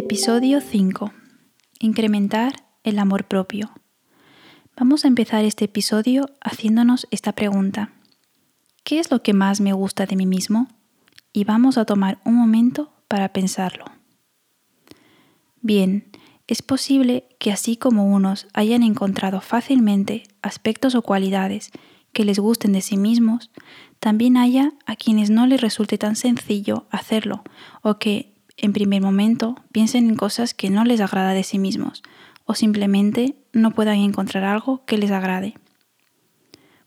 Episodio 5. Incrementar el amor propio. Vamos a empezar este episodio haciéndonos esta pregunta. ¿Qué es lo que más me gusta de mí mismo? Y vamos a tomar un momento para pensarlo. Bien, es posible que así como unos hayan encontrado fácilmente aspectos o cualidades que les gusten de sí mismos, también haya a quienes no les resulte tan sencillo hacerlo o que en primer momento piensen en cosas que no les agrada de sí mismos o simplemente no puedan encontrar algo que les agrade.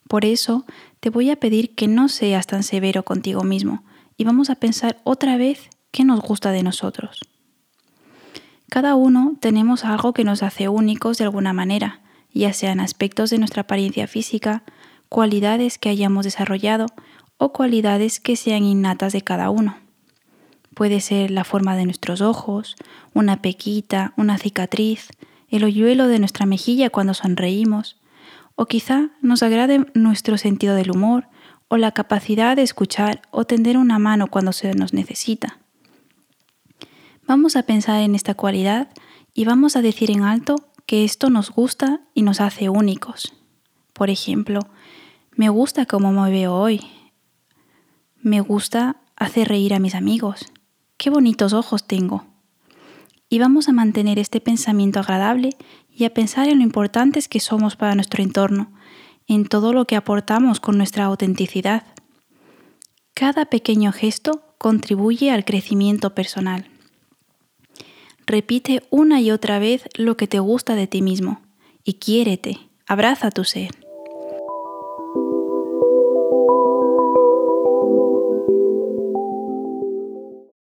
Por eso te voy a pedir que no seas tan severo contigo mismo y vamos a pensar otra vez qué nos gusta de nosotros. Cada uno tenemos algo que nos hace únicos de alguna manera, ya sean aspectos de nuestra apariencia física, cualidades que hayamos desarrollado o cualidades que sean innatas de cada uno. Puede ser la forma de nuestros ojos, una pequita, una cicatriz, el hoyuelo de nuestra mejilla cuando sonreímos, o quizá nos agrade nuestro sentido del humor o la capacidad de escuchar o tender una mano cuando se nos necesita. Vamos a pensar en esta cualidad y vamos a decir en alto que esto nos gusta y nos hace únicos. Por ejemplo, me gusta cómo me veo hoy. Me gusta hacer reír a mis amigos qué bonitos ojos tengo. Y vamos a mantener este pensamiento agradable y a pensar en lo importantes que somos para nuestro entorno, en todo lo que aportamos con nuestra autenticidad. Cada pequeño gesto contribuye al crecimiento personal. Repite una y otra vez lo que te gusta de ti mismo y quiérete, abraza tu ser.